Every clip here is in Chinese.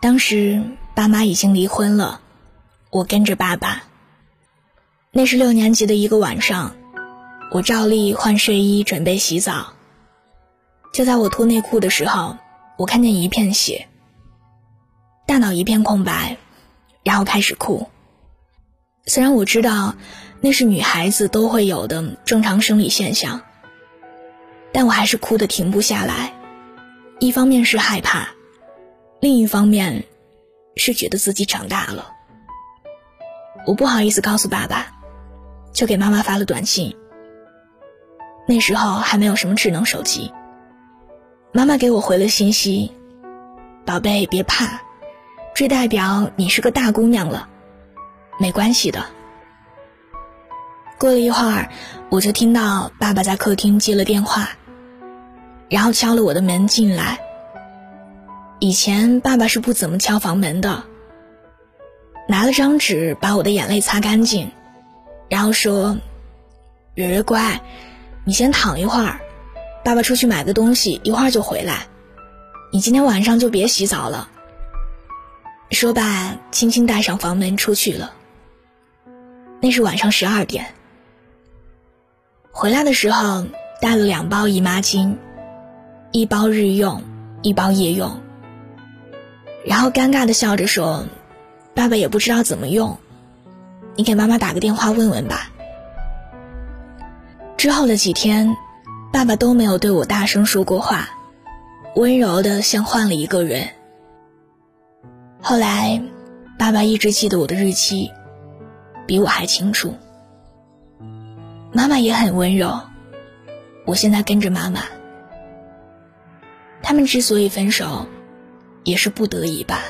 当时爸妈已经离婚了，我跟着爸爸。那是六年级的一个晚上，我照例换睡衣准备洗澡。就在我脱内裤的时候，我看见一片血，大脑一片空白，然后开始哭。虽然我知道那是女孩子都会有的正常生理现象，但我还是哭得停不下来。一方面是害怕，另一方面是觉得自己长大了。我不好意思告诉爸爸，就给妈妈发了短信。那时候还没有什么智能手机。妈妈给我回了信息：“宝贝，别怕，这代表你是个大姑娘了，没关系的。”过了一会儿，我就听到爸爸在客厅接了电话。然后敲了我的门进来。以前爸爸是不怎么敲房门的。拿了张纸把我的眼泪擦干净，然后说：“蕊蕊乖，你先躺一会儿，爸爸出去买个东西，一会儿就回来。你今天晚上就别洗澡了。”说罢，轻轻带上房门出去了。那是晚上十二点。回来的时候带了两包姨妈巾。一包日用，一包夜用。然后尴尬的笑着说：“爸爸也不知道怎么用，你给妈妈打个电话问问吧。”之后的几天，爸爸都没有对我大声说过话，温柔的像换了一个人。后来，爸爸一直记得我的日期，比我还清楚。妈妈也很温柔，我现在跟着妈妈。他们之所以分手，也是不得已吧。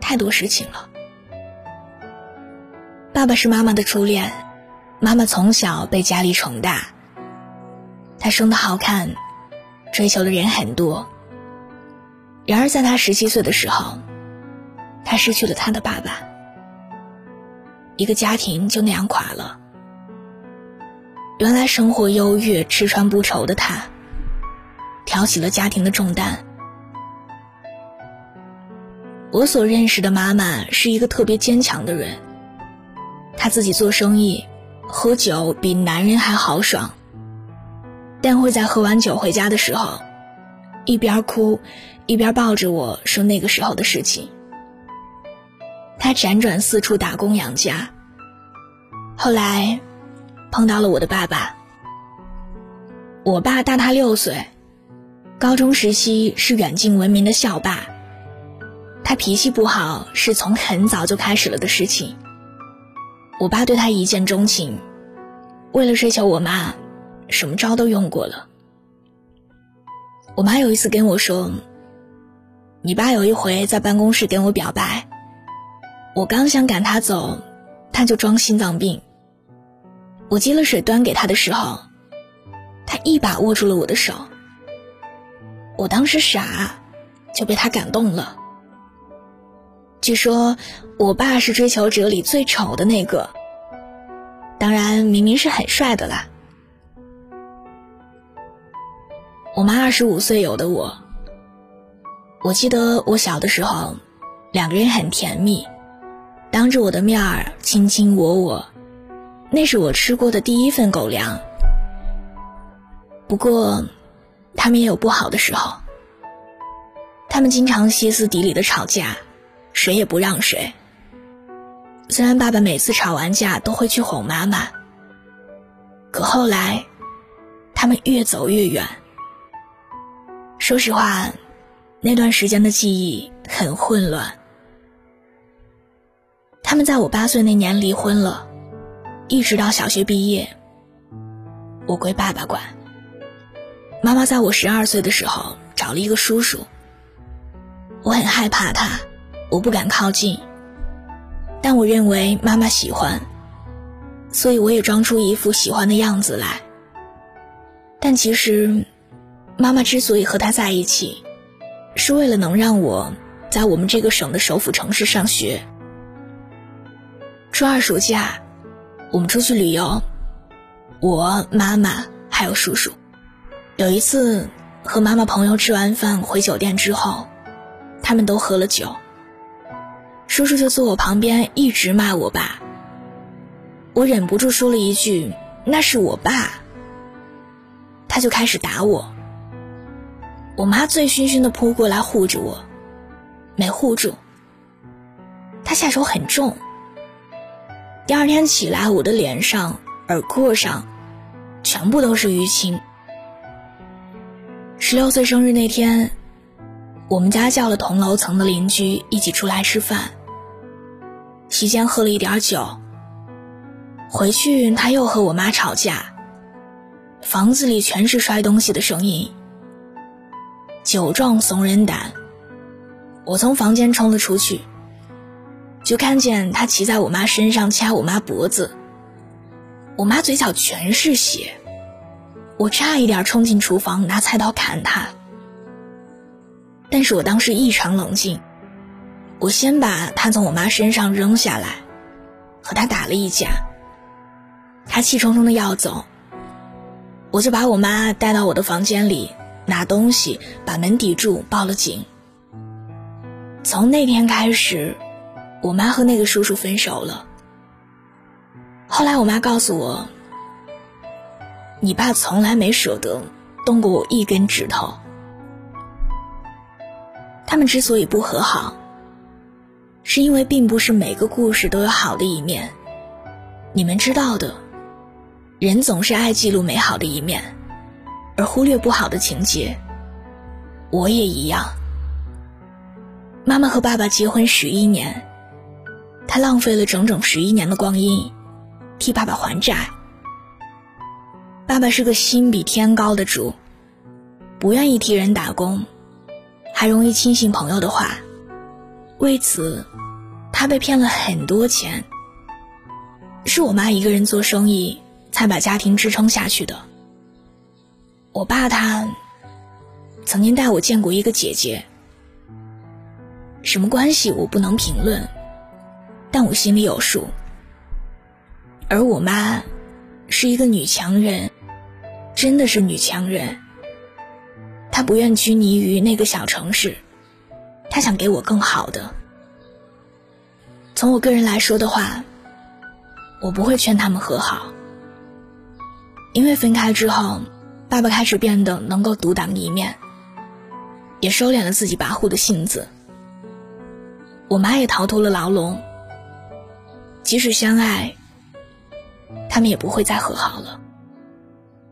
太多事情了。爸爸是妈妈的初恋，妈妈从小被家里宠大。她生的好看，追求的人很多。然而，在她十七岁的时候，她失去了她的爸爸，一个家庭就那样垮了。原来生活优越、吃穿不愁的她。挑起了家庭的重担。我所认识的妈妈是一个特别坚强的人。她自己做生意，喝酒比男人还豪爽。但会在喝完酒回家的时候，一边哭，一边抱着我说那个时候的事情。她辗转四处打工养家。后来，碰到了我的爸爸。我爸大他六岁。高中时期是远近闻名的校霸，他脾气不好是从很早就开始了的事情。我爸对他一见钟情，为了追求我妈，什么招都用过了。我妈有一次跟我说：“你爸有一回在办公室跟我表白，我刚想赶他走，他就装心脏病。我接了水端给他的时候，他一把握住了我的手。”我当时傻，就被他感动了。据说我爸是追求者里最丑的那个，当然明明是很帅的啦。我妈二十五岁有的我，我记得我小的时候，两个人很甜蜜，当着我的面儿卿卿我我，那是我吃过的第一份狗粮。不过。他们也有不好的时候，他们经常歇斯底里的吵架，谁也不让谁。虽然爸爸每次吵完架都会去哄妈妈，可后来，他们越走越远。说实话，那段时间的记忆很混乱。他们在我八岁那年离婚了，一直到小学毕业，我归爸爸管。妈妈在我十二岁的时候找了一个叔叔。我很害怕他，我不敢靠近。但我认为妈妈喜欢，所以我也装出一副喜欢的样子来。但其实，妈妈之所以和他在一起，是为了能让我在我们这个省的首府城市上学。初二暑假，我们出去旅游，我妈妈还有叔叔。有一次，和妈妈朋友吃完饭回酒店之后，他们都喝了酒。叔叔就坐我旁边，一直骂我爸。我忍不住说了一句：“那是我爸。”他就开始打我。我妈醉醺醺的扑过来护着我，没护住。他下手很重。第二天起来，我的脸上、耳廓上，全部都是淤青。十六岁生日那天，我们家叫了同楼层的邻居一起出来吃饭。席间喝了一点酒。回去他又和我妈吵架。房子里全是摔东西的声音。酒壮怂人胆。我从房间冲了出去，就看见他骑在我妈身上掐我妈脖子。我妈嘴角全是血，我差一点冲进厨房拿菜刀砍他。但是我当时异常冷静。我先把他从我妈身上扔下来，和他打了一架。他气冲冲的要走，我就把我妈带到我的房间里，拿东西把门抵住，报了警。从那天开始，我妈和那个叔叔分手了。后来我妈告诉我，你爸从来没舍得动过我一根指头。他们之所以不和好。是因为并不是每个故事都有好的一面，你们知道的，人总是爱记录美好的一面，而忽略不好的情节。我也一样。妈妈和爸爸结婚十一年，她浪费了整整十一年的光阴，替爸爸还债。爸爸是个心比天高的主，不愿意替人打工，还容易轻信朋友的话。为此，他被骗了很多钱。是我妈一个人做生意，才把家庭支撑下去的。我爸他曾经带我见过一个姐姐，什么关系我不能评论，但我心里有数。而我妈是一个女强人，真的是女强人。她不愿拘泥于那个小城市。他想给我更好的。从我个人来说的话，我不会劝他们和好，因为分开之后，爸爸开始变得能够独当一面，也收敛了自己跋扈的性子。我妈也逃脱了牢笼。即使相爱，他们也不会再和好了，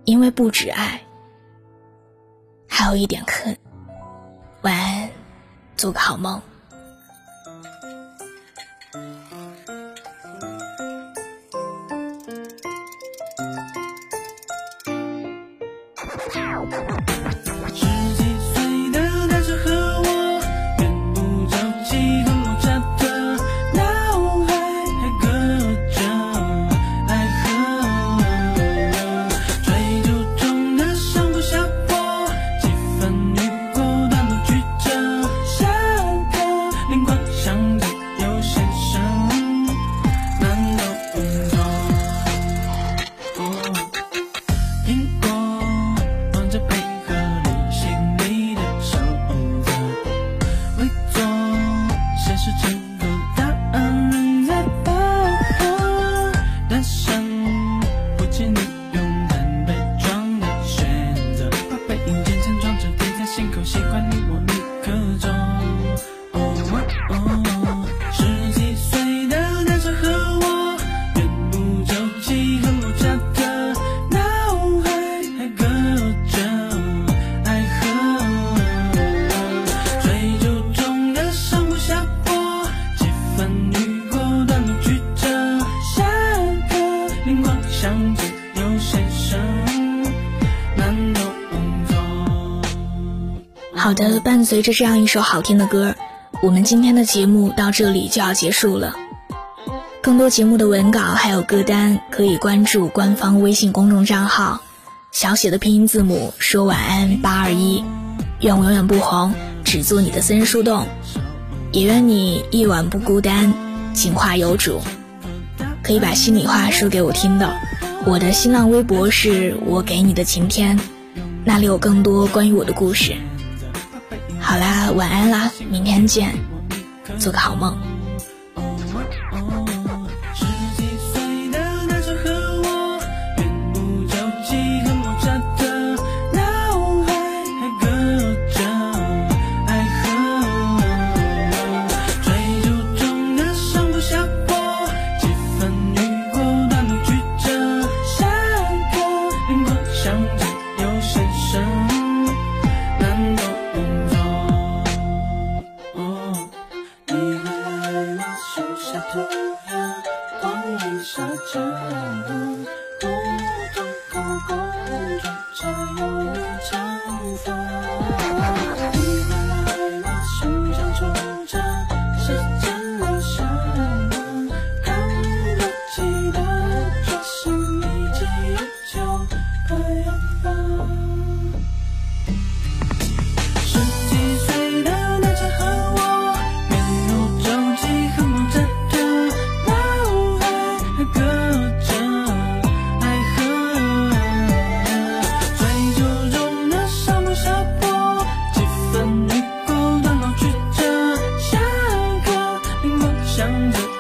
因为不止爱，还有一点恨。晚安。做个好梦。好的，伴随着这样一首好听的歌，我们今天的节目到这里就要结束了。更多节目的文稿还有歌单，可以关注官方微信公众账号，小写的拼音字母说晚安八二一。愿我永远不红，只做你的私人树洞。也愿你一晚不孤单，情话有主。可以把心里话说给我听的。我的新浪微博是我给你的晴天，那里有更多关于我的故事。好啦，晚安啦，明天见，做个好梦。突然，光阴，你说。想着